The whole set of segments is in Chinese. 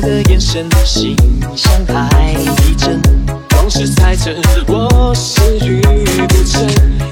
的眼神心像海一针光是猜测我食欲不振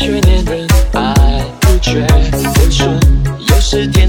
却恋人爱不绝，温寸，有时。